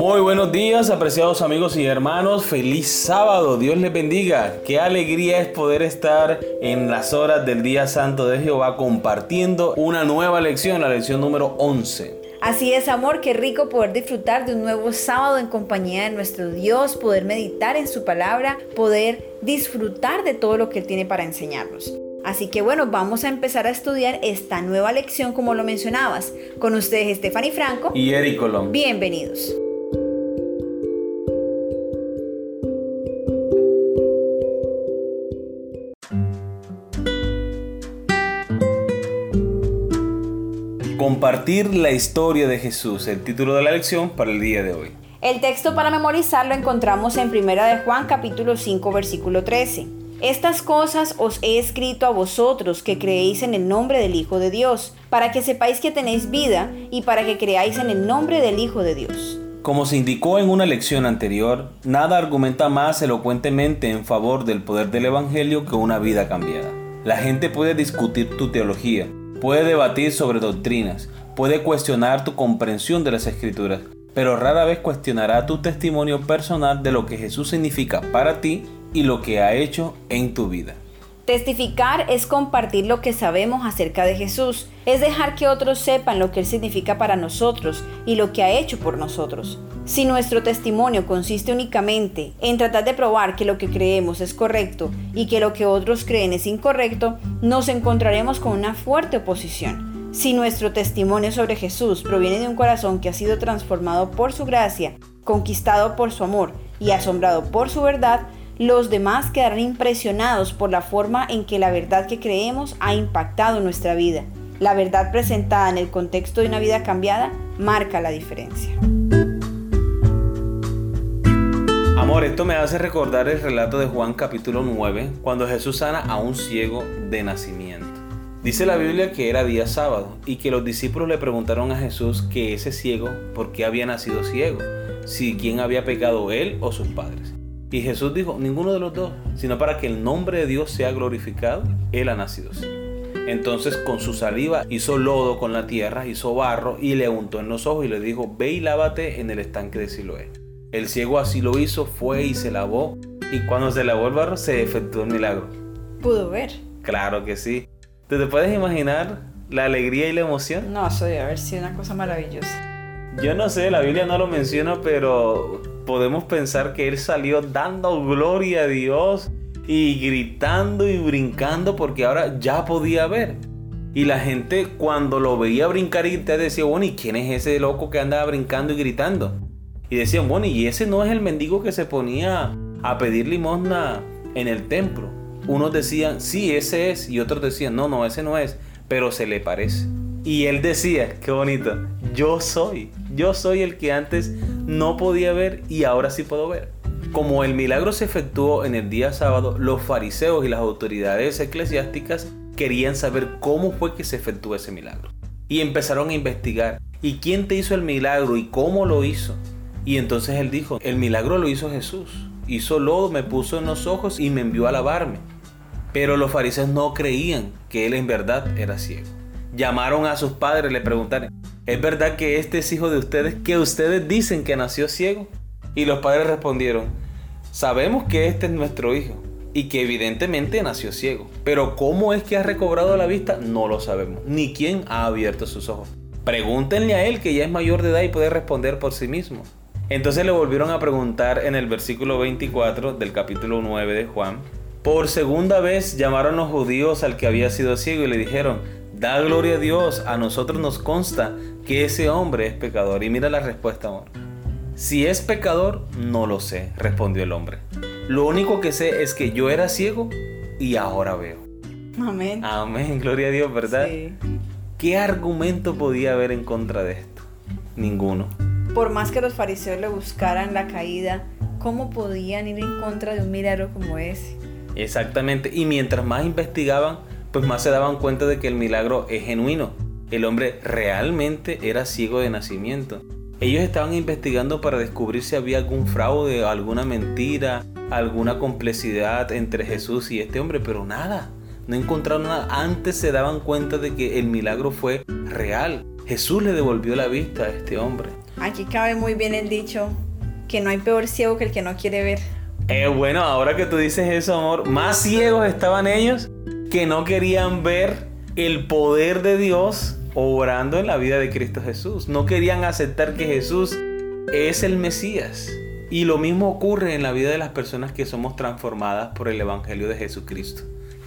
Muy buenos días, apreciados amigos y hermanos. Feliz sábado, Dios les bendiga. Qué alegría es poder estar en las horas del día santo de Jehová compartiendo una nueva lección, la lección número 11. Así es, amor, qué rico poder disfrutar de un nuevo sábado en compañía de nuestro Dios, poder meditar en su palabra, poder disfrutar de todo lo que Él tiene para enseñarnos. Así que bueno, vamos a empezar a estudiar esta nueva lección como lo mencionabas. Con ustedes Stephanie Franco y Eric Colón. Bienvenidos. Compartir la historia de Jesús, el título de la lección para el día de hoy. El texto para memorizar lo encontramos en 1 de Juan capítulo 5 versículo 13. Estas cosas os he escrito a vosotros que creéis en el nombre del Hijo de Dios, para que sepáis que tenéis vida y para que creáis en el nombre del Hijo de Dios. Como se indicó en una lección anterior, nada argumenta más elocuentemente en favor del poder del Evangelio que una vida cambiada. La gente puede discutir tu teología, puede debatir sobre doctrinas, puede cuestionar tu comprensión de las escrituras, pero rara vez cuestionará tu testimonio personal de lo que Jesús significa para ti y lo que ha hecho en tu vida. Testificar es compartir lo que sabemos acerca de Jesús, es dejar que otros sepan lo que Él significa para nosotros y lo que ha hecho por nosotros. Si nuestro testimonio consiste únicamente en tratar de probar que lo que creemos es correcto y que lo que otros creen es incorrecto, nos encontraremos con una fuerte oposición. Si nuestro testimonio sobre Jesús proviene de un corazón que ha sido transformado por su gracia, conquistado por su amor y asombrado por su verdad, los demás quedarán impresionados por la forma en que la verdad que creemos ha impactado nuestra vida. La verdad presentada en el contexto de una vida cambiada marca la diferencia. Amor, esto me hace recordar el relato de Juan capítulo 9, cuando Jesús sana a un ciego de nacimiento. Dice la Biblia que era día sábado y que los discípulos le preguntaron a Jesús que ese ciego, ¿por qué había nacido ciego? Si quién había pecado él o sus padres. Y Jesús dijo, ninguno de los dos, sino para que el nombre de Dios sea glorificado, Él ha nacido así. Entonces con su saliva hizo lodo con la tierra, hizo barro y le untó en los ojos y le dijo, ve y lávate en el estanque de Siloé. El ciego así lo hizo, fue y se lavó, y cuando se lavó el barro se efectuó el milagro. ¿Pudo ver? Claro que sí. ¿Te, te puedes imaginar la alegría y la emoción? No, eso debe haber sido una cosa maravillosa. Yo no sé, la Biblia no lo menciona, pero podemos pensar que él salió dando gloria a Dios y gritando y brincando porque ahora ya podía ver. Y la gente cuando lo veía brincar y te decía, bueno, ¿y quién es ese loco que andaba brincando y gritando? Y decían, bueno, ¿y ese no es el mendigo que se ponía a pedir limosna en el templo? Unos decían, sí, ese es, y otros decían, no, no, ese no es, pero se le parece. Y él decía, qué bonito, yo soy, yo soy el que antes no podía ver y ahora sí puedo ver. Como el milagro se efectuó en el día sábado, los fariseos y las autoridades eclesiásticas querían saber cómo fue que se efectuó ese milagro. Y empezaron a investigar. ¿Y quién te hizo el milagro y cómo lo hizo? Y entonces él dijo, el milagro lo hizo Jesús. Hizo lodo, me puso en los ojos y me envió a lavarme. Pero los fariseos no creían que él en verdad era ciego llamaron a sus padres, le preguntaron, ¿es verdad que este es hijo de ustedes que ustedes dicen que nació ciego? Y los padres respondieron, sabemos que este es nuestro hijo y que evidentemente nació ciego, pero cómo es que ha recobrado la vista no lo sabemos, ni quién ha abierto sus ojos. Pregúntenle a él que ya es mayor de edad y puede responder por sí mismo. Entonces le volvieron a preguntar en el versículo 24 del capítulo 9 de Juan. Por segunda vez llamaron los judíos al que había sido ciego y le dijeron, Da gloria a Dios, a nosotros nos consta que ese hombre es pecador. Y mira la respuesta, amor. Si es pecador, no lo sé, respondió el hombre. Lo único que sé es que yo era ciego y ahora veo. Amén. Amén, gloria a Dios, ¿verdad? Sí. ¿Qué argumento podía haber en contra de esto? Ninguno. Por más que los fariseos le buscaran la caída, ¿cómo podían ir en contra de un milagro como ese? Exactamente. Y mientras más investigaban, pues más se daban cuenta de que el milagro es genuino. El hombre realmente era ciego de nacimiento. Ellos estaban investigando para descubrir si había algún fraude, alguna mentira, alguna complejidad entre Jesús y este hombre, pero nada. No encontraron nada. Antes se daban cuenta de que el milagro fue real. Jesús le devolvió la vista a este hombre. Aquí cabe muy bien el dicho que no hay peor ciego que el que no quiere ver. Eh, bueno, ahora que tú dices eso, amor, más ciegos estaban ellos que no querían ver el poder de Dios obrando en la vida de Cristo Jesús. No querían aceptar que Jesús es el Mesías. Y lo mismo ocurre en la vida de las personas que somos transformadas por el Evangelio de Jesucristo.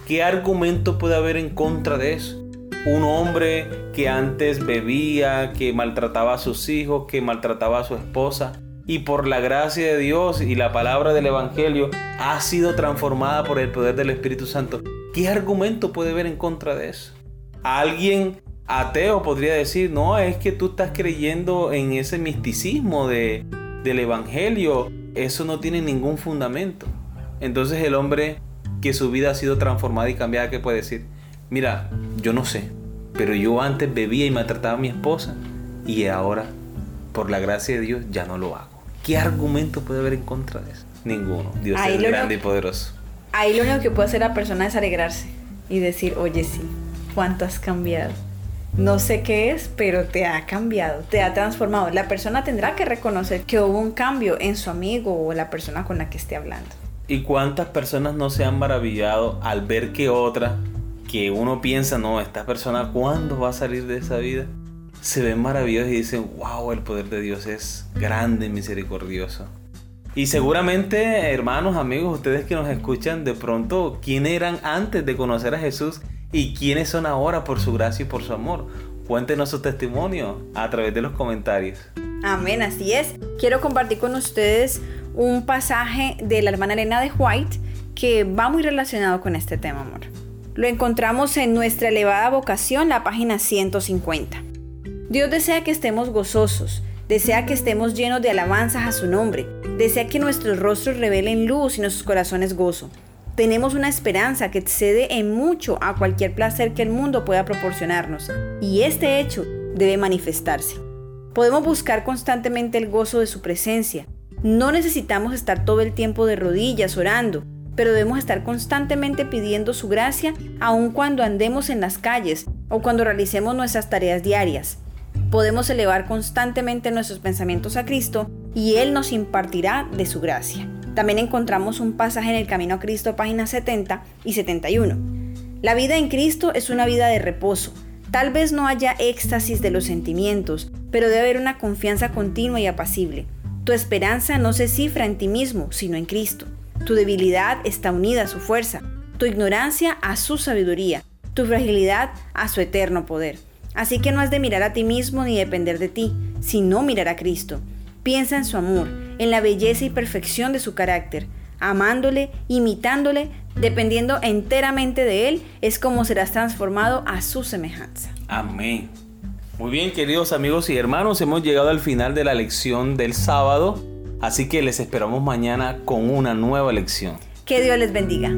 ¿Qué argumento puede haber en contra de eso? Un hombre que antes bebía, que maltrataba a sus hijos, que maltrataba a su esposa, y por la gracia de Dios y la palabra del Evangelio ha sido transformada por el poder del Espíritu Santo. ¿Qué argumento puede haber en contra de eso? Alguien ateo podría decir, no, es que tú estás creyendo en ese misticismo de, del Evangelio, eso no tiene ningún fundamento. Entonces el hombre que su vida ha sido transformada y cambiada, ¿qué puede decir? Mira, yo no sé, pero yo antes bebía y maltrataba a mi esposa y ahora, por la gracia de Dios, ya no lo hago. ¿Qué argumento puede haber en contra de eso? Ninguno. Dios es grande y poderoso. Ahí lo único que puede hacer la persona es alegrarse y decir, oye sí, ¿cuánto has cambiado? No sé qué es, pero te ha cambiado, te ha transformado. La persona tendrá que reconocer que hubo un cambio en su amigo o la persona con la que esté hablando. ¿Y cuántas personas no se han maravillado al ver que otra, que uno piensa, no, esta persona, ¿cuándo va a salir de esa vida? Se ven maravillosos y dicen, wow, el poder de Dios es grande y misericordioso. Y seguramente, hermanos, amigos, ustedes que nos escuchan, de pronto, ¿quién eran antes de conocer a Jesús y quiénes son ahora por su gracia y por su amor. Cuéntenos su testimonio a través de los comentarios. Amén, así es. Quiero compartir con ustedes un pasaje de la hermana Elena de White que va muy relacionado con este tema, amor. Lo encontramos en nuestra elevada vocación, la página 150. Dios desea que estemos gozosos, desea que estemos llenos de alabanzas a su nombre, desea que nuestros rostros revelen luz y nuestros corazones gozo. Tenemos una esperanza que excede en mucho a cualquier placer que el mundo pueda proporcionarnos, y este hecho debe manifestarse. Podemos buscar constantemente el gozo de su presencia. No necesitamos estar todo el tiempo de rodillas orando, pero debemos estar constantemente pidiendo su gracia aun cuando andemos en las calles o cuando realicemos nuestras tareas diarias. Podemos elevar constantemente nuestros pensamientos a Cristo y Él nos impartirá de su gracia. También encontramos un pasaje en el Camino a Cristo, páginas 70 y 71. La vida en Cristo es una vida de reposo. Tal vez no haya éxtasis de los sentimientos, pero debe haber una confianza continua y apacible. Tu esperanza no se cifra en ti mismo, sino en Cristo. Tu debilidad está unida a su fuerza, tu ignorancia a su sabiduría, tu fragilidad a su eterno poder. Así que no has de mirar a ti mismo ni depender de ti, sino mirar a Cristo. Piensa en su amor, en la belleza y perfección de su carácter. Amándole, imitándole, dependiendo enteramente de Él, es como serás transformado a su semejanza. Amén. Muy bien, queridos amigos y hermanos, hemos llegado al final de la lección del sábado, así que les esperamos mañana con una nueva lección. Que Dios les bendiga.